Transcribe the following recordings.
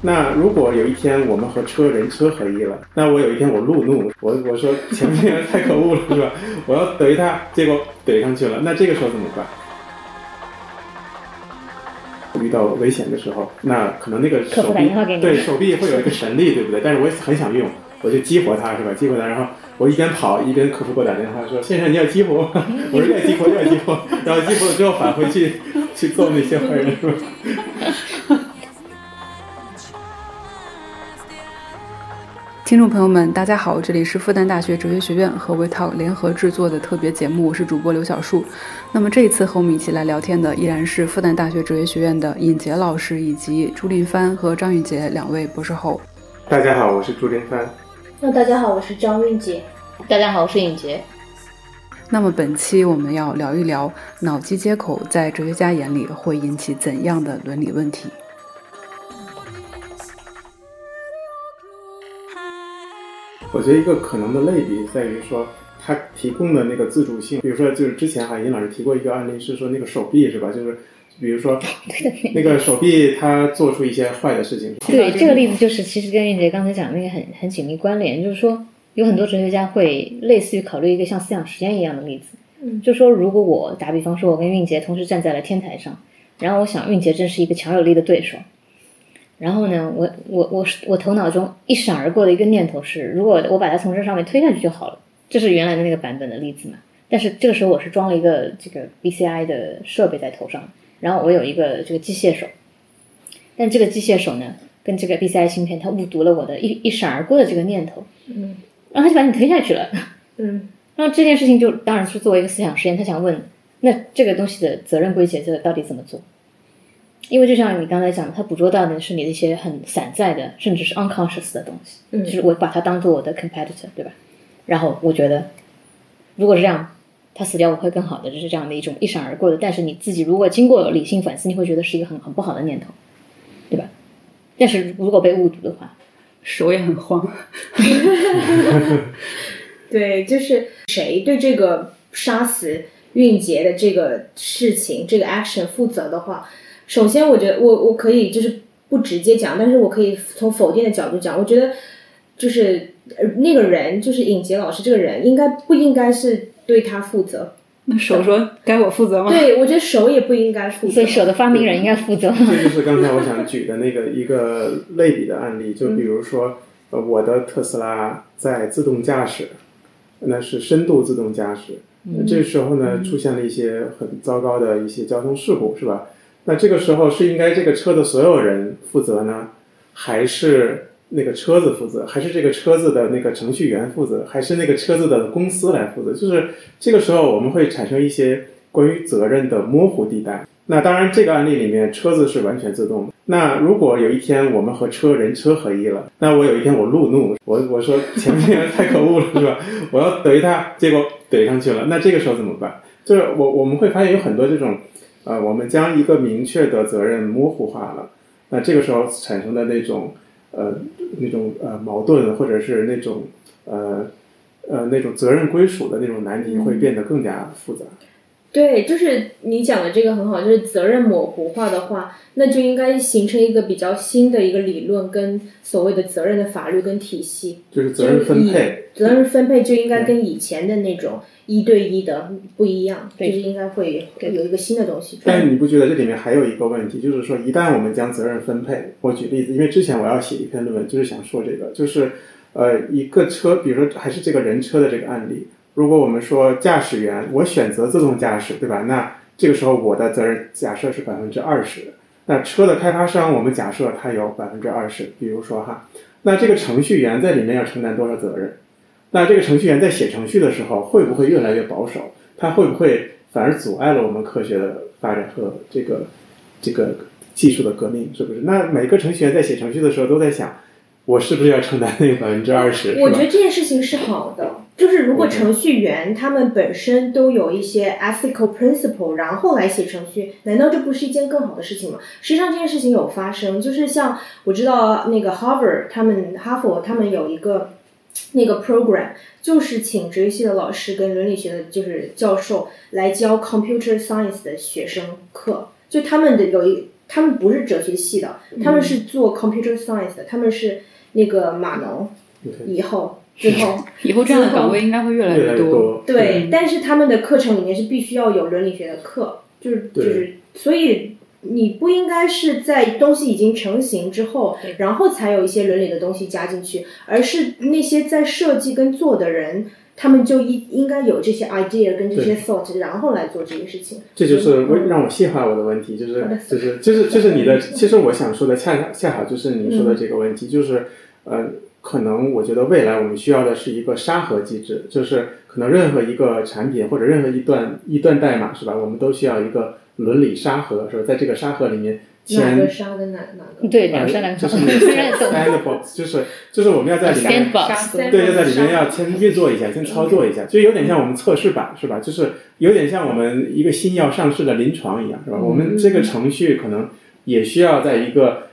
那如果有一天我们和车人车合一了，那我有一天我路怒，我我说前面人太可恶了，是吧？我要怼他，结果怼上去了，那这个时候怎么办？遇到危险的时候，那可能那个手臂对手臂会有一个神力，对不对？但是我也很想用，我就激活它，是吧？激活它，然后我一边跑一边客服给我打电话说：“先生，你要激活？” 我说：“要激活，要激活。”然后激活了之后返回去去揍那些坏人，是吧？听众朋友们，大家好，这里是复旦大学哲学学院和 WeTalk 联合制作的特别节目，我是主播刘小树。那么这一次和我们一起来聊天的依然是复旦大学哲学学院的尹杰老师以及朱林帆和张玉杰两位博士后。大家好，我是朱林帆。那大家好，我是张韵杰。大家好，我是尹杰。那么本期我们要聊一聊脑机接口在哲学家眼里会引起怎样的伦理问题。我觉得一个可能的类比在于说，它提供的那个自主性，比如说就是之前哈尹老师提过一个案例，是说那个手臂是吧？就是比如说 那个手臂它做出一些坏的事情。对，这个例子就是其实跟韵杰刚才讲的那个很很紧密关联，就是说有很多哲学家会类似于考虑一个像思想实验一样的例子，嗯，就说如果我打比方说我跟韵杰同时站在了天台上，然后我想韵杰真是一个强有力的对手。然后呢，我我我我头脑中一闪而过的一个念头是，如果我把它从这上面推下去就好了。这是原来的那个版本的例子嘛？但是这个时候我是装了一个这个 BCI 的设备在头上，然后我有一个这个机械手，但这个机械手呢，跟这个 BCI 芯片它误读了我的一一闪而过的这个念头，嗯，然后他就把你推下去了，嗯，然后这件事情就当然是作为一个思想实验，他想问，那这个东西的责任归结，这个到底怎么做？因为就像你刚才讲的，他捕捉到的是你的一些很散在的，甚至是 unconscious 的东西，就是我把它当做我的 competitor，对吧？然后我觉得，如果是这样，他死掉我会更好的，就是这样的一种一闪而过的。但是你自己如果经过理性反思，你会觉得是一个很很不好的念头，对吧？但是如果被误读的话，手也很慌。对，就是谁对这个杀死韵杰的这个事情、这个 action 负责的话。首先，我觉得我我可以就是不直接讲，但是我可以从否定的角度讲。我觉得就是那个人，就是尹杰老师这个人，应该不应该是对他负责？那手说该我负责吗？对，我觉得手也不应该负责。所以手的发明人应该负责。这就是刚才我想举的那个一个类比的案例，就比如说，呃，我的特斯拉在自动驾驶，那是深度自动驾驶，这时候呢出现了一些很糟糕的一些交通事故，是吧？那这个时候是应该这个车的所有人负责呢，还是那个车子负责，还是这个车子的那个程序员负责，还是那个车子的公司来负责？就是这个时候我们会产生一些关于责任的模糊地带。那当然，这个案例里面车子是完全自动的。那如果有一天我们和车人车合一了，那我有一天我路怒，我我说前面人太可恶了，是吧？我要怼他，结果怼上去了，那这个时候怎么办？就是我我们会发现有很多这种。呃，我们将一个明确的责任模糊化了，那这个时候产生的那种呃那种呃矛盾，或者是那种呃呃那种责任归属的那种难题，会变得更加复杂。对，就是你讲的这个很好，就是责任模糊化的话，那就应该形成一个比较新的一个理论，跟所谓的责任的法律跟体系。就是责任分配，责任分配就应该跟以前的那种。一对一的不一样，就是应该会有一个新的东西。但是你不觉得这里面还有一个问题，就是说一旦我们将责任分配，我举例子，因为之前我要写一篇论文，就是想说这个，就是呃一个车，比如说还是这个人车的这个案例，如果我们说驾驶员我选择自动驾驶，对吧？那这个时候我的责任假设是百分之二十，那车的开发商我们假设他有百分之二十，比如说哈，那这个程序员在里面要承担多少责任？那这个程序员在写程序的时候，会不会越来越保守？他会不会反而阻碍了我们科学的发展和这个这个技术的革命？是不是？那每个程序员在写程序的时候都在想，我是不是要承担那个百分之二十？我觉得这件事情是好的，就是如果程序员他们本身都有一些 ethical principle，然后来写程序，难道这不是一件更好的事情吗？实际上这件事情有发生，就是像我知道那个 Harvard 他们哈佛他们有一个。那个 program 就是请哲学系的老师跟伦理学的，就是教授来教 computer science 的学生课。就他们的有一他们不是哲学系的，他们是做 computer science 的，他们是那个码农。以后 之后以后这样的岗位应该会越来越多。对，但是他们的课程里面是必须要有伦理学的课，就是就是，所以你不应该是在东西已经成型之后，然后才有一些伦理的东西加进去，而是那些在设计跟做的人。他们就应应该有这些 idea 跟这些 thought，然后来做这个事情。这就是让我细化我的问题，就是就是。就是就是你的，其实我想说的恰恰好就是你说的这个问题，就是呃，可能我觉得未来我们需要的是一个沙盒机制，就是可能任何一个产品或者任何一段一段代码是吧，我们都需要一个伦理沙盒，是吧？在这个沙盒里面。哪个沙跟哪哪个？对，两个沙两个就是 sandbox，就是就是我们要在里面，对，要在里面要先运作一下，先操作一下，就有点像我们测试版是吧？就是有点像我们一个新药上市的临床一样是吧？我们这个程序可能也需要在一个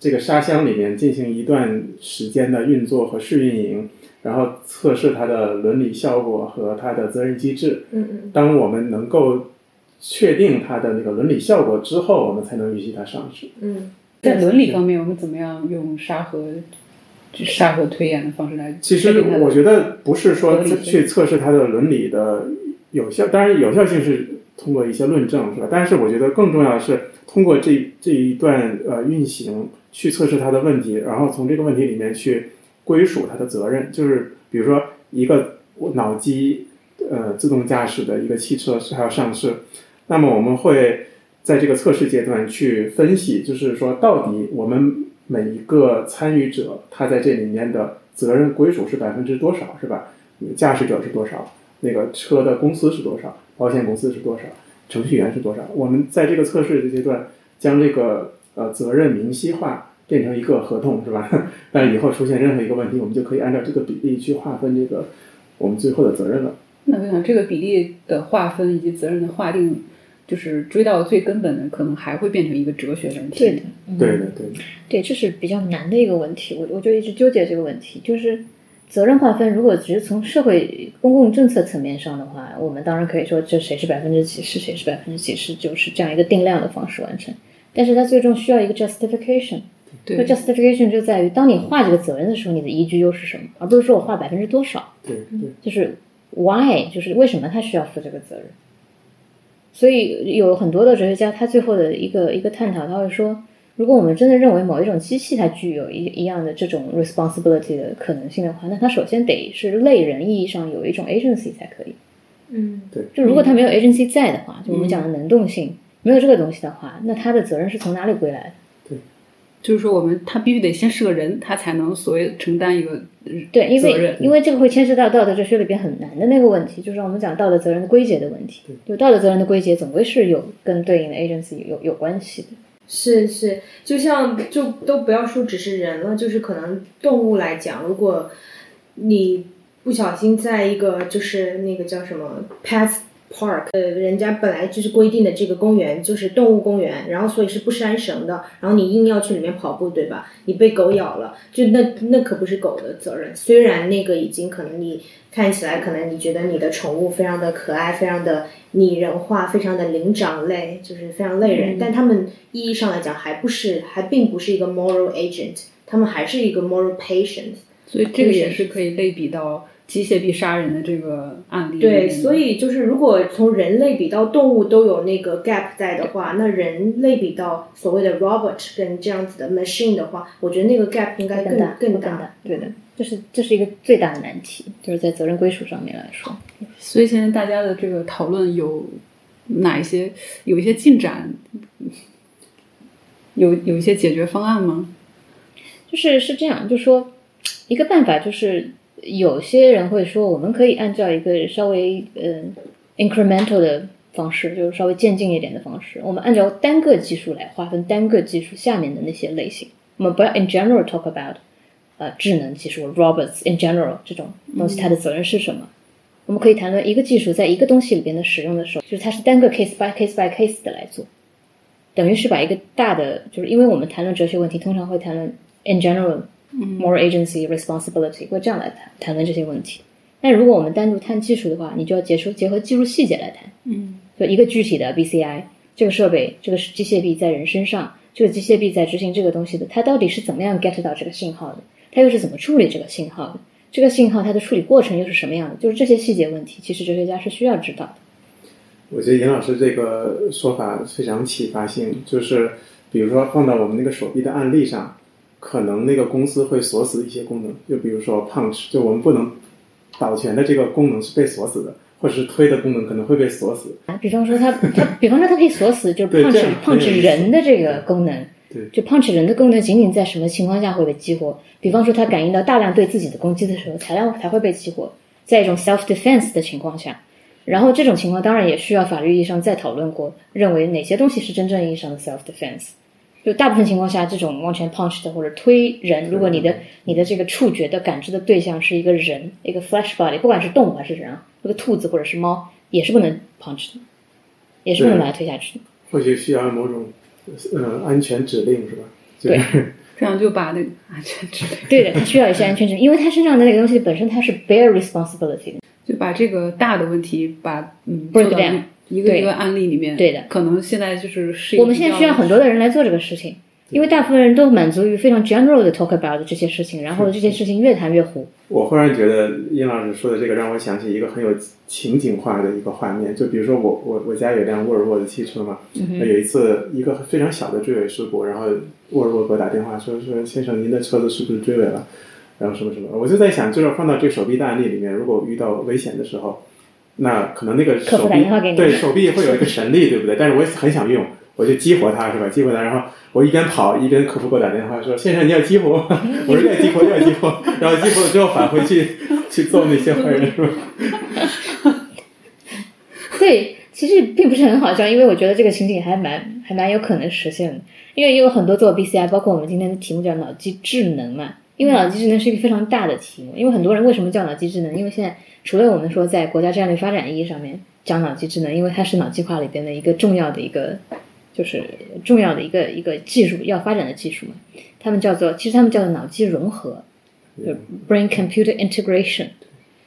这个沙箱里面进行一段时间的运作和试运营，然后测试它的伦理效果和它的责任机制。嗯嗯。当我们能够。确定它的那个伦理效果之后，我们才能允许它上市。嗯，在伦理方面，我们怎么样用沙盒、沙盒推演的方式来？其实我觉得不是说去测试它的伦理的有效，当然有效性是通过一些论证，是吧？但是我觉得更重要的是通过这这一段呃运行去测试它的问题，然后从这个问题里面去归属它的责任。就是比如说一个脑机呃自动驾驶的一个汽车是要上市。那么我们会在这个测试阶段去分析，就是说到底我们每一个参与者他在这里面的责任归属是百分之多少，是吧？驾驶者是多少？那个车的公司是多少？保险公司是多少？程序员是多少？我们在这个测试的阶段将这个呃责任明晰化，变成一个合同，是吧？但以后出现任何一个问题，我们就可以按照这个比例去划分这个我们最后的责任了。那我想这个比例的划分以及责任的划定。就是追到最根本的，可能还会变成一个哲学问题。对的，对的，对的。对，这是比较难的一个问题。我我就一直纠结这个问题，就是责任划分。如果只是从社会公共政策层面上的话，我们当然可以说这谁是百分之几十，谁是百分之几十，就是这样一个定量的方式完成。但是它最终需要一个 justification。对，justification 就在于当你划这个责任的时候，你的依据又是什么，而不是说我划百分之多少。对对。就是 why，就是为什么他需要负这个责任。所以有很多的哲学家，他最后的一个一个探讨，他会说，如果我们真的认为某一种机器它具有一一样的这种 responsibility 的可能性的话，那它首先得是类人意义上有一种 agency 才可以。嗯，对。就如果它没有 agency 在的话，就我们讲的能动性没有这个东西的话，那它的责任是从哪里归来的？就是说，我们他必须得先是个人，他才能所谓承担一个对，因为因为这个会牵涉到道德哲学里边很难的那个问题，就是我们讲道德责任的归结的问题。就道德责任的归结，总归是有跟对应的 agency 有有关系的。是是，就像就都不要说只是人了，就是可能动物来讲，如果你不小心在一个就是那个叫什么 pets。Park，呃，人家本来就是规定的这个公园就是动物公园，然后所以是不拴绳的，然后你硬要去里面跑步，对吧？你被狗咬了，就那那可不是狗的责任。虽然那个已经可能你看起来可能你觉得你的宠物非常的可爱，非常的拟人化，非常的灵长类，就是非常类人，但他们意义上来讲还不是，还并不是一个 moral agent，他们还是一个 moral patient。所以这个也是可以类比到。机械臂杀人的这个案例，对，所以就是如果从人类比到动物都有那个 gap 在的话，那人类比到所谓的 robot 跟这样子的 machine 的话，我觉得那个 gap 应该更大更大。对的，这是这是一个最大的难题，就是在责任归属上面来说。所以现在大家的这个讨论有哪一些有一些进展，有有一些解决方案吗？就是是这样，就说一个办法就是。有些人会说，我们可以按照一个稍微嗯 incremental 的方式，就是稍微渐进一点的方式，我们按照单个技术来划分单个技术下面的那些类型。我们不要 in general talk about 呃智能技术 robots in general 这种东西它的责任是什么？我们可以谈论一个技术在一个东西里边的使用的时候，就是它是单个 case by case by case 的来做，等于是把一个大的，就是因为我们谈论哲学问题，通常会谈论 in general。More agency responsibility 会这样来谈谈论这些问题。但如果我们单独谈技术的话，你就要结束结合技术细节来谈。嗯，就一个具体的 BCI 这个设备，这个机械臂在人身上，这个机械臂在执行这个东西的，它到底是怎么样 get 到这个信号的？它又是怎么处理这个信号的？这个信号它的处理过程又是什么样的？就是这些细节问题，其实哲学家是需要知道的。我觉得严老师这个说法非常启发性，就是比如说放到我们那个手臂的案例上，可能那个公司会锁死一些功能，就比如说 punch，就我们不能导全的这个功能是被锁死的，或者是推的功能可能会被锁死。啊，比方说它它，比方说它可以锁死，就 punch punch 人的这个功能。对就 punch 人的功能仅仅在什么情况下会被激活？比方说，它感应到大量对自己的攻击的时候，才量才会被激活，在一种 self defense 的情况下。然后这种情况当然也需要法律意义上再讨论过，认为哪些东西是真正意义上的 self defense。就大部分情况下，这种完全 punch 的或者推人，如果你的你的这个触觉的感知的对象是一个人，一个 flesh body，不管是动物还是人啊，那个兔子或者是猫，也是不能 punch 的，也是不能把它推下去的。或许需要某种呃安全指令是吧？就是 这样就把那个安全指令，对的，它需要一些安全指令，因为它身上的那个东西本身它是 bear responsibility 的。就把这个大的问题把嗯 Break down 一个一个案例里面。对的可能现在就是是我们现在需要很多的人来做这个事情，因为大部分人都满足于非常 general 的 talk about 这些事情，然后这些事情越谈越糊。我忽然觉得殷老师说的这个让我想起一个很有情景化的一个画面，就比如说我我我家有辆沃尔沃的汽车嘛，那有一次一个非常小的追尾事故，然后沃尔沃给我打电话说说先生您的车子是不是追尾了，然后什么什么，我就在想，就是放到这个手臂的案例里面，如果遇到危险的时候，那可能那个手臂对手臂会有一个神力，对不对？但是我也很想用，我就激活它是吧？激活它，然后我一边跑一边客服给我打电话说：“先生，你要激活。”我说：“要激活，要激活。”然后激活了之后返回去去揍那些坏人是吧？对，其实并不是很好笑，因为我觉得这个情景还蛮还蛮有可能实现的，因为也有很多做 BCI，包括我们今天的题目叫脑机智能嘛，因为脑机智能是一个非常大的题目，因为很多人为什么叫脑机智能？因为现在除了我们说在国家战略发展意义上面讲脑机智能，因为它是脑计划里边的一个重要的一个就是重要的一个一个技术要发展的技术嘛，他们叫做其实他们叫做脑机融合，就 brain computer integration，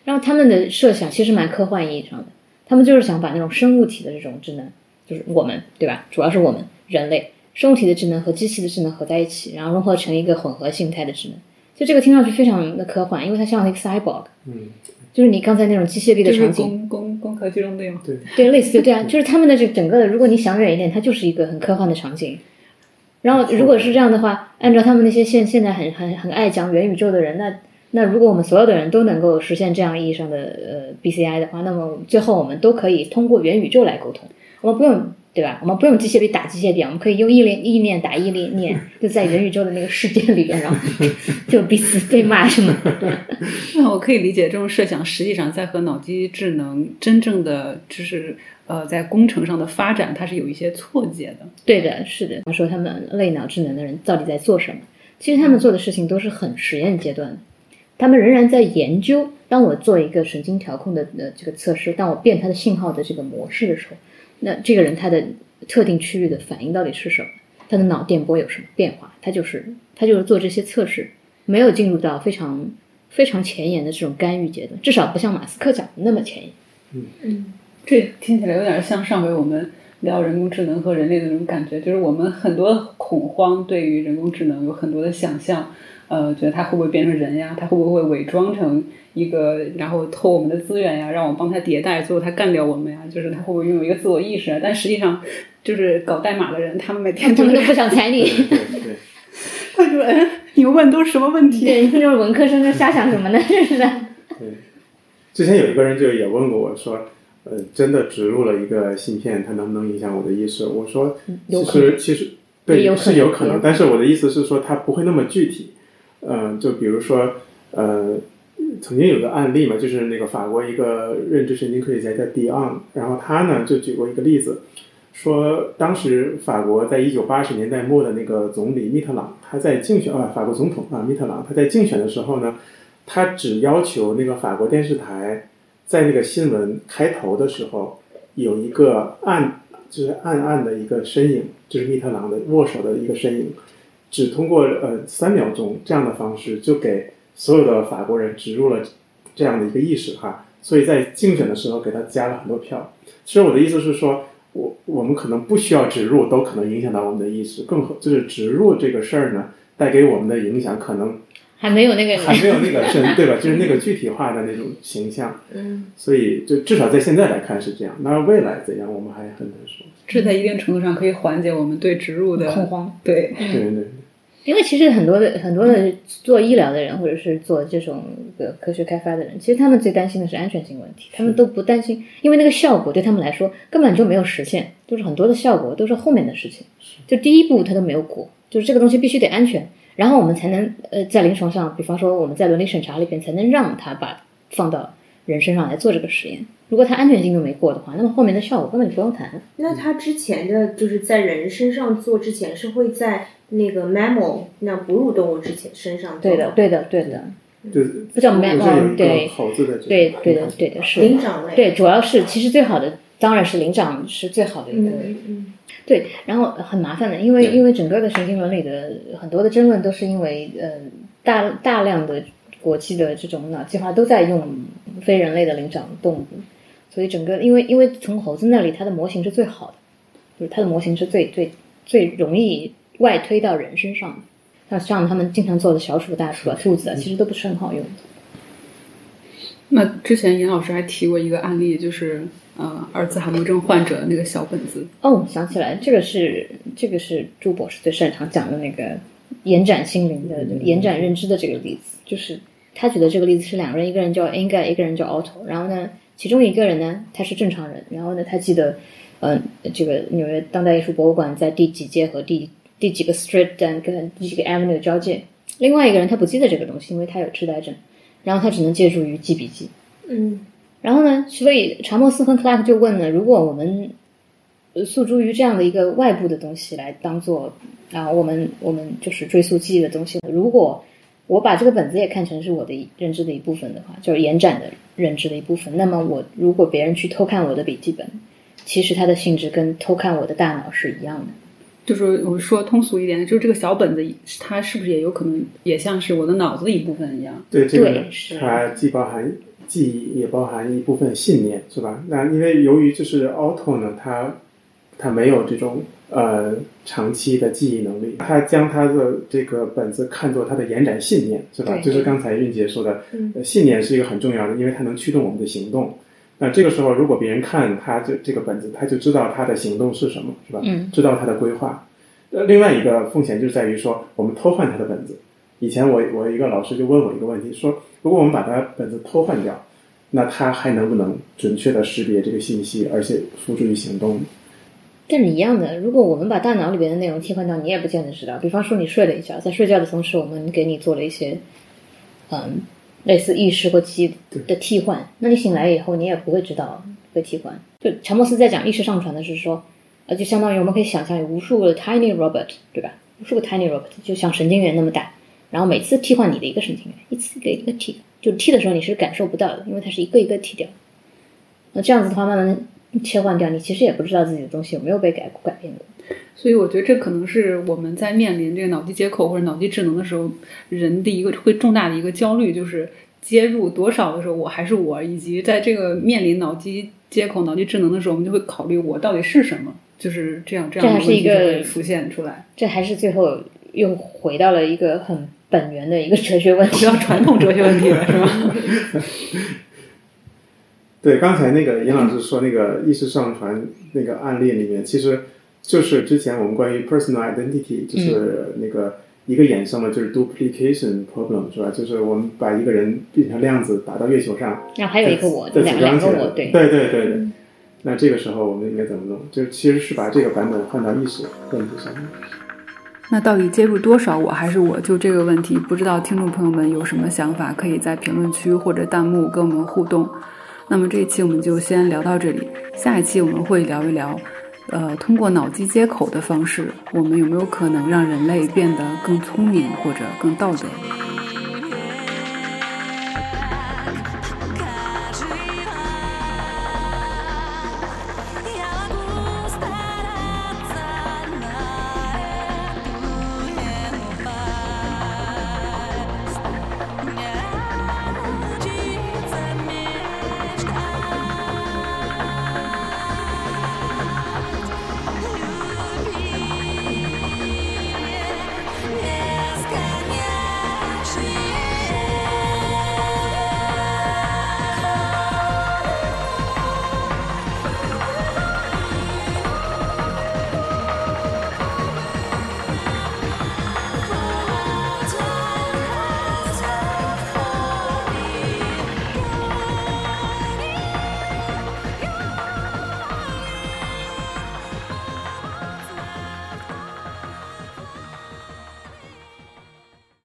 然后他们的设想其实蛮科幻意义上的。他们就是想把那种生物体的这种智能，就是我们对吧？主要是我们人类生物体的智能和机器的智能合在一起，然后融合成一个混合形态的智能。就这个听上去非常的科幻，因为它像一个 cyborg，嗯，就是你刚才那种机械臂的场景，攻攻攻壳机动队嘛。对，对，类似对啊，就是他们的这整个的，如果你想远一点，它就是一个很科幻的场景。然后如果是这样的话，按照他们那些现现在很很很爱讲元宇宙的人，那那如果我们所有的人都能够实现这样意义上的呃 BCI 的话，那么最后我们都可以通过元宇宙来沟通，我们不用对吧？我们不用机械臂打机械臂，我们可以用意念意念打意念念，就在元宇宙的那个世界里边，然后 就彼此对骂什么。那我可以理解这种设想，实际上在和脑机智能真正的就是呃在工程上的发展，它是有一些错节的。对的，是的。他说他们类脑智能的人到底在做什么？其实他们做的事情都是很实验阶段的，他们仍然在研究。当我做一个神经调控的呃这个测试，当我变它的信号的这个模式的时候，那这个人他的特定区域的反应到底是什么？他的脑电波有什么变化？他就是他就是做这些测试，没有进入到非常非常前沿的这种干预阶段，至少不像马斯克讲的那么前沿。嗯嗯这听起来有点像上回我们聊人工智能和人类的那种感觉，就是我们很多恐慌对于人工智能有很多的想象，呃，觉得他会不会变成人呀？他会不会伪装成一个，然后偷我们的资源呀，让我们帮他迭代，最后他干掉我们呀？就是他会不会拥有一个自我意识啊？但实际上，就是搞代码的人，他们每天就是不想睬你。对对，他说：“哎，你们问都是什么问题？”对，这种文科生在瞎想什么呢？这是的。对，之前有一个人就也问过我说，呃，真的植入了一个芯片，它能不能影响我的意识？我说，其实其实对有是有可能，但是我的意思是说，它不会那么具体。嗯、就比如说，呃，曾经有个案例嘛，就是那个法国一个认知神经科学家叫迪昂，然后他呢就举过一个例子，说当时法国在一九八十年代末的那个总理密特朗，他在竞选啊，法国总统啊，密特朗他在竞选的时候呢，他只要求那个法国电视台在那个新闻开头的时候有一个暗，就是暗暗的一个身影，就是密特朗的握手的一个身影，只通过呃三秒钟这样的方式，就给所有的法国人植入了这样的一个意识哈，所以在竞选的时候给他加了很多票。其实我的意思是说，我我们可能不需要植入，都可能影响到我们的意识。更就是植入这个事儿呢，带给我们的影响可能还没有那个还没有那个深，对吧？就是那个具体化的那种形象。嗯，所以就至少在现在来看是这样。那未来怎样，我们还很难说。这在一定程度上可以缓解我们对植入的恐慌。对，对对对。因为其实很多的很多的做医疗的人，或者是做这种的科学开发的人，其实他们最担心的是安全性问题。他们都不担心，因为那个效果对他们来说根本就没有实现，就是很多的效果都是后面的事情。就第一步他都没有过，就是这个东西必须得安全，然后我们才能呃在临床上，比方说我们在伦理审查里边才能让他把放到人身上来做这个实验。如果他安全性都没过的话，那么后面的效果根本就不用谈。那他之前的就是在人身上做之前是会在。那个 mammal 那哺乳动物之前身上对的，对的，对的，对不叫 mammal，对，猴子的，对，对的，对的，是灵长类，对，主要是其实最好的当然是灵长是最好的一个，嗯，对，然后很麻烦的，因为因为整个的神经伦理的很多的争论都是因为呃大大量的国际的这种脑计划都在用非人类的灵长动物，所以整个因为因为从猴子那里它的模型是最好的，就是它的模型是最最最容易。外推到人身上，那像他们经常做的小鼠、大鼠啊、兔子啊，其实都不是很好用。那之前严老师还提过一个案例，就是呃，阿尔兹海默症患者的那个小本子。哦，想起来，这个是这个是朱博士最擅长讲的那个延展心灵的、延展认知的这个例子。就是他举的这个例子是两个人，一个人叫 Inga，一个人叫 Otto。然后呢，其中一个人呢，他是正常人。然后呢，他记得，嗯，这个纽约当代艺术博物馆在第几届和第。第几个 street 跟第几个 avenue 交界？另外一个人他不记得这个东西，因为他有痴呆症，然后他只能借助于记笔记。嗯，然后呢，所以查莫斯和 Clark 就问了：如果我们诉诸于这样的一个外部的东西来当做啊，我们我们就是追溯记忆的东西，如果我把这个本子也看成是我的认知的一部分的话，就是延展的认知的一部分，那么我如果别人去偷看我的笔记本，其实它的性质跟偷看我的大脑是一样的。就是我们说通俗一点的，就是这个小本子，它是不是也有可能也像是我的脑子的一部分一样？对，这个它既包含记忆，也包含一部分信念，是吧？那因为由于就是 auto 呢，它它没有这种呃长期的记忆能力，它将它的这个本子看作它的延展信念，是吧？就是刚才韵姐说的，信念是一个很重要的，因为它能驱动我们的行动。那这个时候，如果别人看他这这个本子，他就知道他的行动是什么，是吧？嗯。知道他的规划。呃，另外一个风险就在于说，我们偷换他的本子。以前我我一个老师就问我一个问题，说如果我们把他本子偷换掉，那他还能不能准确的识别这个信息，而且付诸于行动？但是一样的，如果我们把大脑里边的内容替换掉，你也不见得知道。比方说，你睡了一觉，在睡觉的同时，我们给你做了一些，嗯。类似意识或记忆的替换，那你醒来以后，你也不会知道会替换。就乔莫斯在讲意识上传的是说，呃，就相当于我们可以想象有无数个 tiny robot，对吧？无数个 tiny robot 就像神经元那么大，然后每次替换你的一个神经元，一次给一个替，就替的时候你是感受不到的，因为它是一个一个替掉。那这样子的话，慢慢切换掉，你其实也不知道自己的东西有没有被改改变过。所以我觉得这可能是我们在面临这个脑机接口或者脑机智能的时候，人的一个会重大的一个焦虑，就是接入多少的时候我还是我，以及在这个面临脑机接口、脑机智能的时候，我们就会考虑我到底是什么，就是这样这样的问题会浮现出来。这还是最后又回到了一个很本源的一个哲学问题，要传统哲学问题了，是吗？对，刚才那个严老师说那个意识上传那个案例里面，其实。就是之前我们关于 personal identity，就是那个一个衍生的，就是 duplication problem，是吧？就是我们把一个人变成量子打到月球上，然后还有一个我，再组装起来，对对对对对。那这个时候我们应该怎么弄？就其实是把这个版本换到意识问题上面。那到底接入多少我还是我？就这个问题，不知道听众朋友们有什么想法？可以在评论区或者弹幕跟我们互动。那么这一期我们就先聊到这里，下一期我们会聊一聊。呃，通过脑机接口的方式，我们有没有可能让人类变得更聪明或者更道德？